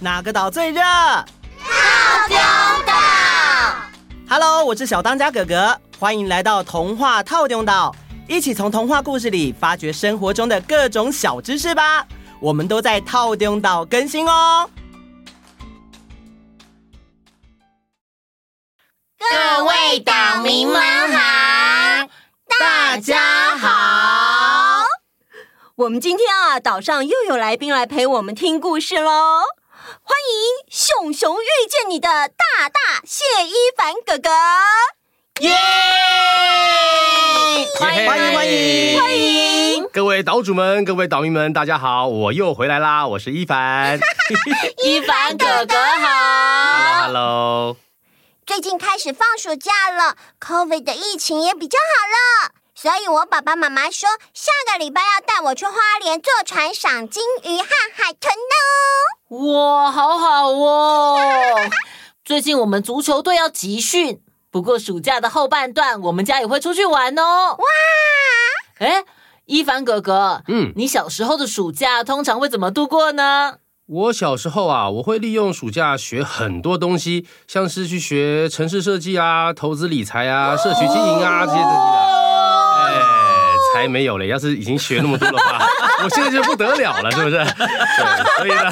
哪个岛最热？套丢岛。Hello，我是小当家哥哥，欢迎来到童话套丁岛，一起从童话故事里发掘生活中的各种小知识吧。我们都在套丁岛更新哦。各位岛民们好，大家好。我们今天啊，岛上又有来宾来陪我们听故事喽。欢迎熊熊遇见你的大大谢一凡哥哥，耶！欢迎欢迎欢迎欢迎！各位岛主们，各位岛民们，大家好，我又回来啦，我是一凡。一凡哥哥好，Hello Hello。最近开始放暑假了，COVID 的疫情也比较好了，所以我爸爸妈妈说下个礼拜要带我去花莲坐船赏金鱼和海豚呢。哇，好好哦！最近我们足球队要集训，不过暑假的后半段我们家也会出去玩哦。哇！哎，一凡哥哥，嗯，你小时候的暑假通常会怎么度过呢？我小时候啊，我会利用暑假学很多东西，像是去学城市设计啊、投资理财啊、社区经营啊这些东西的。没有嘞！要是已经学那么多的话，我现在就不得了了，是不是？对，所以呢，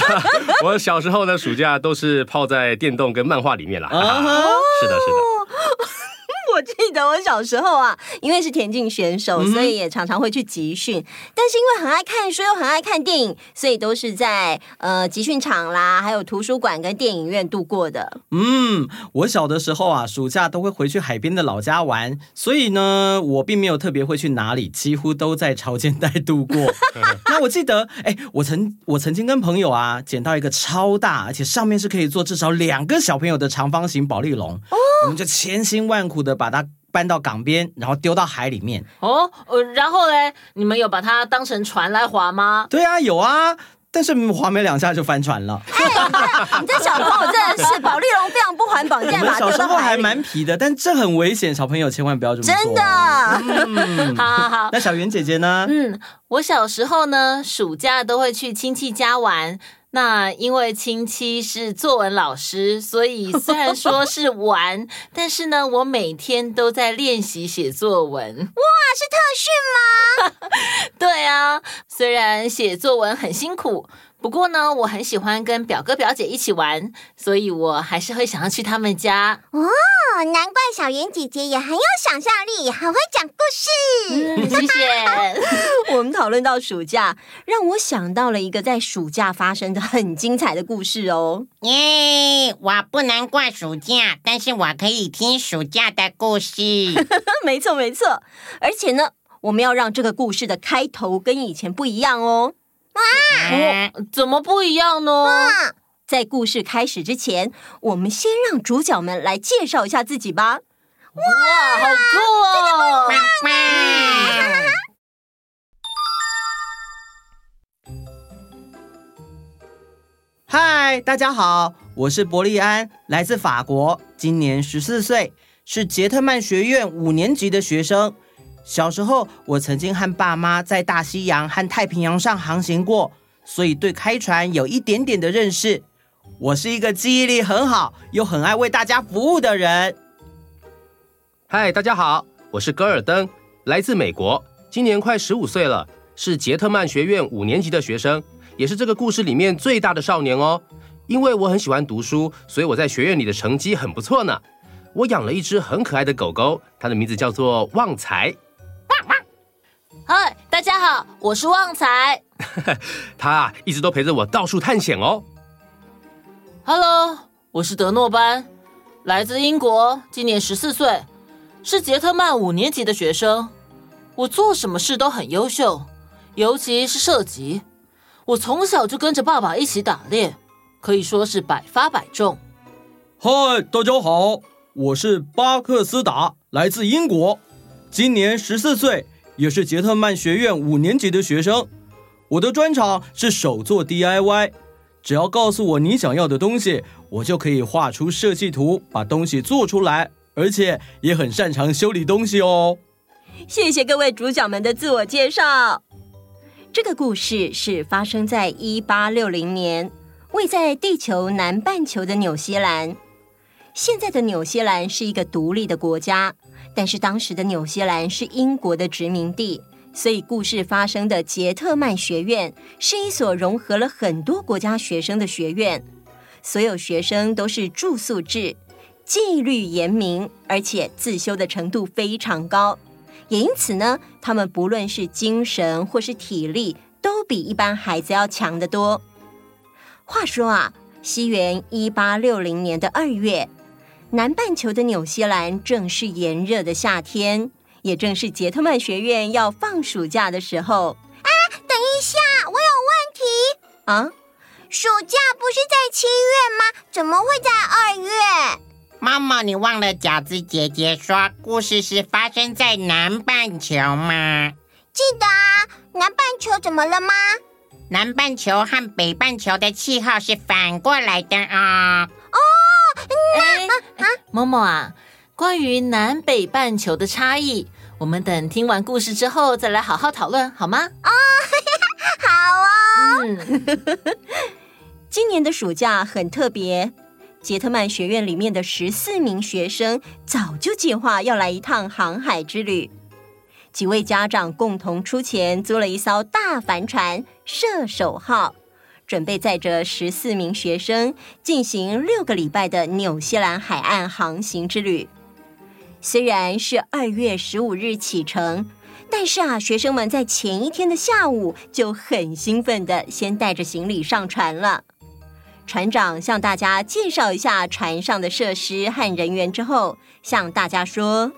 我小时候的暑假都是泡在电动跟漫画里面了。是的，是的。我记得我小时候啊，因为是田径选手，所以也常常会去集训。嗯、但是因为很爱看书又很爱看电影，所以都是在呃集训场啦，还有图书馆跟电影院度过的。嗯，我小的时候啊，暑假都会回去海边的老家玩，所以呢，我并没有特别会去哪里，几乎都在潮间带度过。那我记得，哎，我曾我曾经跟朋友啊捡到一个超大，而且上面是可以坐至少两个小朋友的长方形保丽龙，哦、我们就千辛万苦的把它搬到港边，然后丢到海里面。哦，呃，然后嘞，你们有把它当成船来划吗？对啊，有啊，但是划没两下就翻船了。哎，你这小朋友真的是保丽龙非常不环保，你竟然把它丢到海里。小时候还蛮皮的，但这很危险，小朋友千万不要这么做。真的。嗯、好好好。那小圆姐姐呢？嗯，我小时候呢，暑假都会去亲戚家玩。那因为亲戚是作文老师，所以虽然说是玩，但是呢，我每天都在练习写作文。哇，是特训吗？对啊，虽然写作文很辛苦。不过呢，我很喜欢跟表哥表姐一起玩，所以我还是会想要去他们家。哦，难怪小圆姐姐也很有想象力，很会讲故事。嗯，谢谢。我们讨论到暑假，让我想到了一个在暑假发生的很精彩的故事哦。耶，我不能过暑假，但是我可以听暑假的故事。没错，没错。而且呢，我们要让这个故事的开头跟以前不一样哦。哇，怎么不一样呢？在故事开始之前，我们先让主角们来介绍一下自己吧。哇，好酷哦！嗨，大家好，我是伯利安，来自法国，今年十四岁，是杰特曼学院五年级的学生。小时候，我曾经和爸妈在大西洋和太平洋上航行过，所以对开船有一点点的认识。我是一个记忆力很好又很爱为大家服务的人。嗨，大家好，我是戈尔登，来自美国，今年快十五岁了，是杰特曼学院五年级的学生，也是这个故事里面最大的少年哦。因为我很喜欢读书，所以我在学院里的成绩很不错呢。我养了一只很可爱的狗狗，它的名字叫做旺财。嗨，大家好，我是旺财。他啊，一直都陪着我到处探险哦。Hello，我是德诺班，来自英国，今年十四岁，是杰特曼五年级的学生。我做什么事都很优秀，尤其是射击。我从小就跟着爸爸一起打猎，可以说是百发百中。嗨，大家好，我是巴克斯达，来自英国，今年十四岁。也是杰特曼学院五年级的学生，我的专长是手做 DIY，只要告诉我你想要的东西，我就可以画出设计图，把东西做出来，而且也很擅长修理东西哦。谢谢各位主角们的自我介绍。这个故事是发生在一八六零年，位在地球南半球的纽西兰。现在的纽西兰是一个独立的国家，但是当时的纽西兰是英国的殖民地，所以故事发生的杰特曼学院是一所融合了很多国家学生的学院，所有学生都是住宿制，纪律严明，而且自修的程度非常高，也因此呢，他们不论是精神或是体力，都比一般孩子要强得多。话说啊，西元一八六零年的二月。南半球的纽西兰正是炎热的夏天，也正是杰特曼学院要放暑假的时候。啊，等一下，我有问题啊！暑假不是在七月吗？怎么会在二月？妈妈，你忘了饺子姐姐说故事是发生在南半球吗？记得啊，南半球怎么了吗？南半球和北半球的气候是反过来的啊。哦。哎，某某啊，关于南北半球的差异，我们等听完故事之后再来好好讨论，好吗？哦，好哦。嗯，今年的暑假很特别，杰特曼学院里面的十四名学生早就计划要来一趟航海之旅，几位家长共同出钱租了一艘大帆船“射手号”。准备载着十四名学生进行六个礼拜的纽西兰海岸航行之旅。虽然是二月十五日启程，但是啊，学生们在前一天的下午就很兴奋的先带着行李上船了。船长向大家介绍一下船上的设施和人员之后，向大家说：“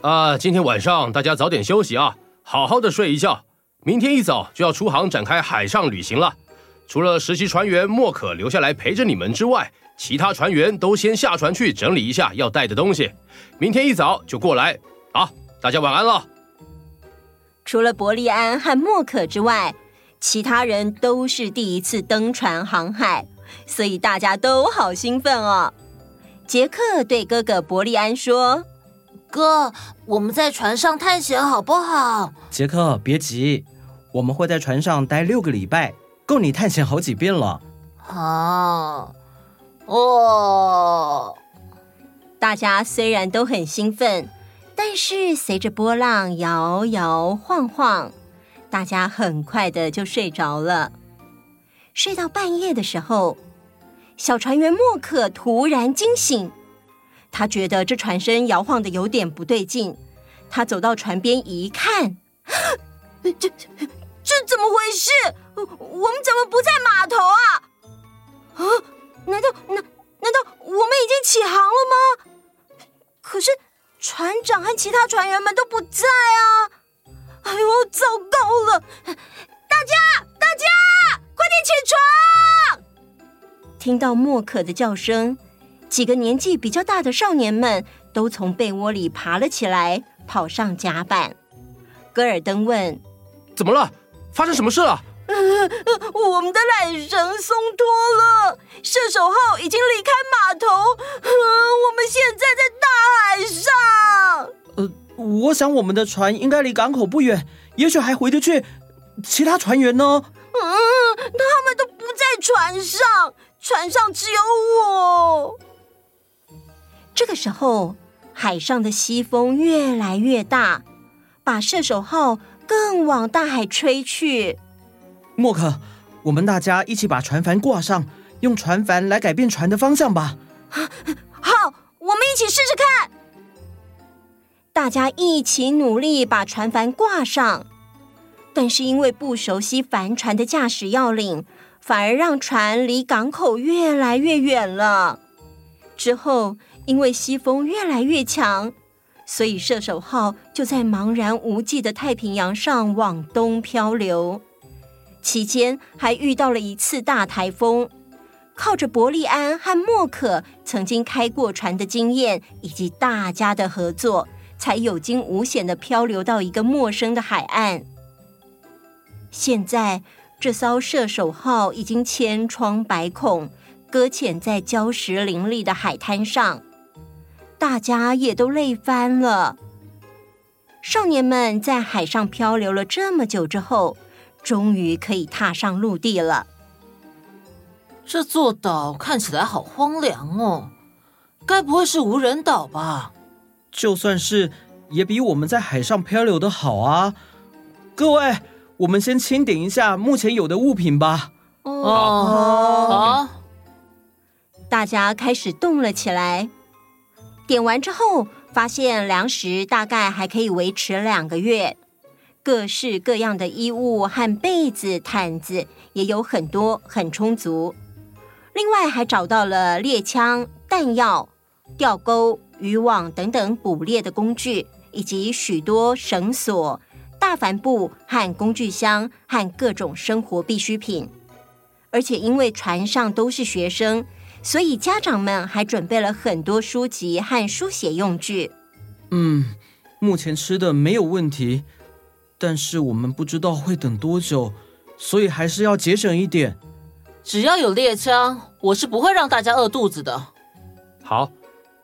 啊，今天晚上大家早点休息啊，好好的睡一觉，明天一早就要出航展开海上旅行了。”除了实习船员莫可留下来陪着你们之外，其他船员都先下船去整理一下要带的东西，明天一早就过来。好，大家晚安了。除了伯利安和莫可之外，其他人都是第一次登船航海，所以大家都好兴奋哦。杰克对哥哥伯利安说：“哥，我们在船上探险好不好？”杰克，别急，我们会在船上待六个礼拜。够你探险好几遍了。啊，哦！大家虽然都很兴奋，但是随着波浪摇摇晃晃，大家很快的就睡着了。睡到半夜的时候，小船员莫可突然惊醒，他觉得这船身摇晃的有点不对劲。他走到船边一看，这这怎么回事？我们怎么不在码头啊？啊？难道难难道我们已经起航了吗？可是船长和其他船员们都不在啊！哎呦，糟糕了！大家大家，快点起床！听到莫可的叫声，几个年纪比较大的少年们都从被窝里爬了起来，跑上甲板。戈尔登问：“怎么了？发生什么事了？”我们的缆绳松脱了，射手号已经离开码头，我们现在在大海上。呃，我想我们的船应该离港口不远，也许还回得去。其他船员呢？嗯，他们都不在船上，船上只有我。这个时候，海上的西风越来越大，把射手号更往大海吹去。莫可，我们大家一起把船帆挂上，用船帆来改变船的方向吧。好，我们一起试试看。大家一起努力把船帆挂上，但是因为不熟悉帆船的驾驶要领，反而让船离港口越来越远了。之后，因为西风越来越强，所以射手号就在茫然无际的太平洋上往东漂流。期间还遇到了一次大台风，靠着伯利安和莫可曾经开过船的经验以及大家的合作，才有惊无险的漂流到一个陌生的海岸。现在这艘射手号已经千疮百孔，搁浅在礁石林立的海滩上，大家也都累翻了。少年们在海上漂流了这么久之后，终于可以踏上陆地了。这座岛看起来好荒凉哦，该不会是无人岛吧？就算是，也比我们在海上漂流的好啊！各位，我们先清点一下目前有的物品吧。哦，好。大家开始动了起来。点完之后，发现粮食大概还可以维持两个月，各式各样的衣物和被子、毯子也有很多，很充足。另外，还找到了猎枪、弹药、钓钩、渔网等等捕猎的工具，以及许多绳索、大帆布和工具箱和各种生活必需品。而且，因为船上都是学生。所以家长们还准备了很多书籍和书写用具。嗯，目前吃的没有问题，但是我们不知道会等多久，所以还是要节省一点。只要有猎枪，我是不会让大家饿肚子的。好，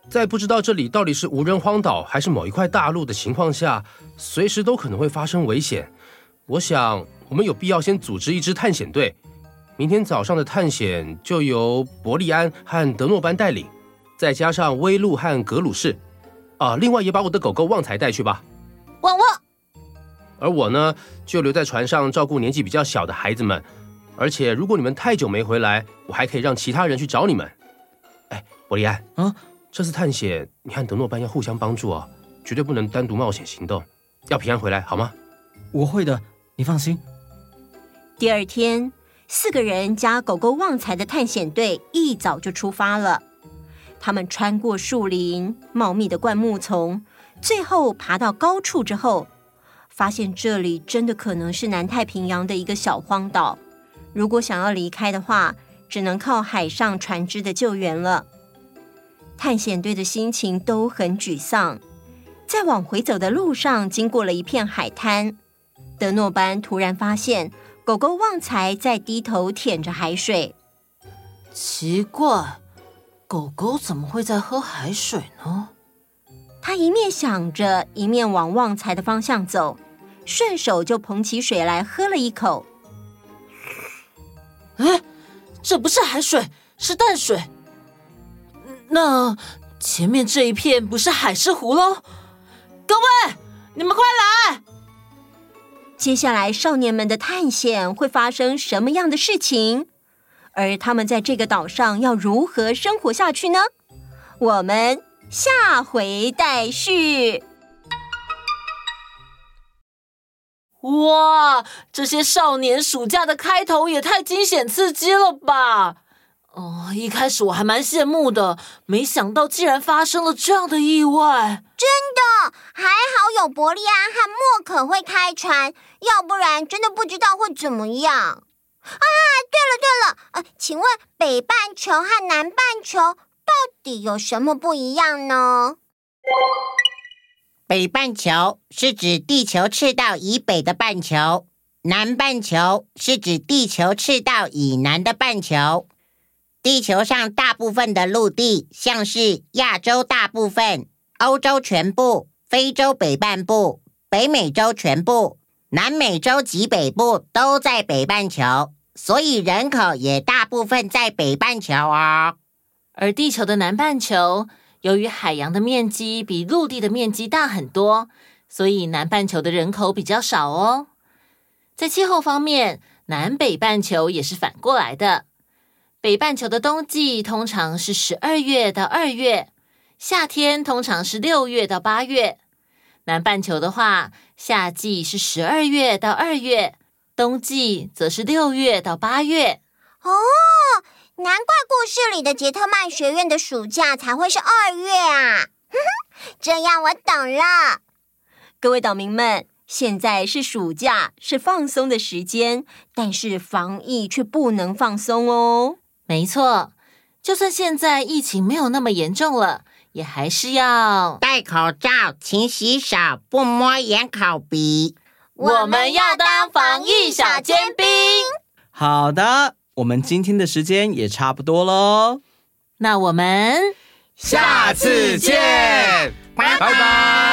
在不知道这里到底是无人荒岛还是某一块大陆的情况下，随时都可能会发生危险。我想，我们有必要先组织一支探险队。明天早上的探险就由伯利安和德诺班带领，再加上威路和格鲁士，啊，另外也把我的狗狗旺财带去吧。旺旺。而我呢，就留在船上照顾年纪比较小的孩子们。而且如果你们太久没回来，我还可以让其他人去找你们。哎，伯利安，啊，这次探险你和德诺班要互相帮助哦，绝对不能单独冒险行动，要平安回来好吗？我会的，你放心。第二天。四个人加狗狗旺财的探险队一早就出发了。他们穿过树林、茂密的灌木丛，最后爬到高处之后，发现这里真的可能是南太平洋的一个小荒岛。如果想要离开的话，只能靠海上船只的救援了。探险队的心情都很沮丧。在往回走的路上，经过了一片海滩，德诺班突然发现。狗狗旺财在低头舔着海水，奇怪，狗狗怎么会在喝海水呢？他一面想着，一面往旺财的方向走，顺手就捧起水来喝了一口。哎，这不是海水，是淡水。那前面这一片不是海狮湖喽？各位，你们快来！接下来，少年们的探险会发生什么样的事情？而他们在这个岛上要如何生活下去呢？我们下回待续。哇，这些少年暑假的开头也太惊险刺激了吧！哦，一开始我还蛮羡慕的，没想到竟然发生了这样的意外。真的，还好有伯利安和莫可会开船，要不然真的不知道会怎么样。啊，对了对了，呃，请问北半球和南半球到底有什么不一样呢？北半球是指地球赤道以北的半球，南半球是指地球赤道以南的半球。地球上大部分的陆地，像是亚洲大部分、欧洲全部、非洲北半部、北美洲全部、南美洲及北部，都在北半球，所以人口也大部分在北半球哦。而地球的南半球，由于海洋的面积比陆地的面积大很多，所以南半球的人口比较少哦。在气候方面，南北半球也是反过来的。北半球的冬季通常是十二月到二月，夏天通常是六月到八月。南半球的话，夏季是十二月到二月，冬季则是六月到八月。哦，难怪故事里的杰特曼学院的暑假才会是二月啊！这样我懂了。各位岛民们，现在是暑假，是放松的时间，但是防疫却不能放松哦。没错，就算现在疫情没有那么严重了，也还是要戴口罩、勤洗手、不摸眼、口鼻。我们要当防疫小尖兵。好的，我们今天的时间也差不多喽，那我们下次见，拜拜。拜拜。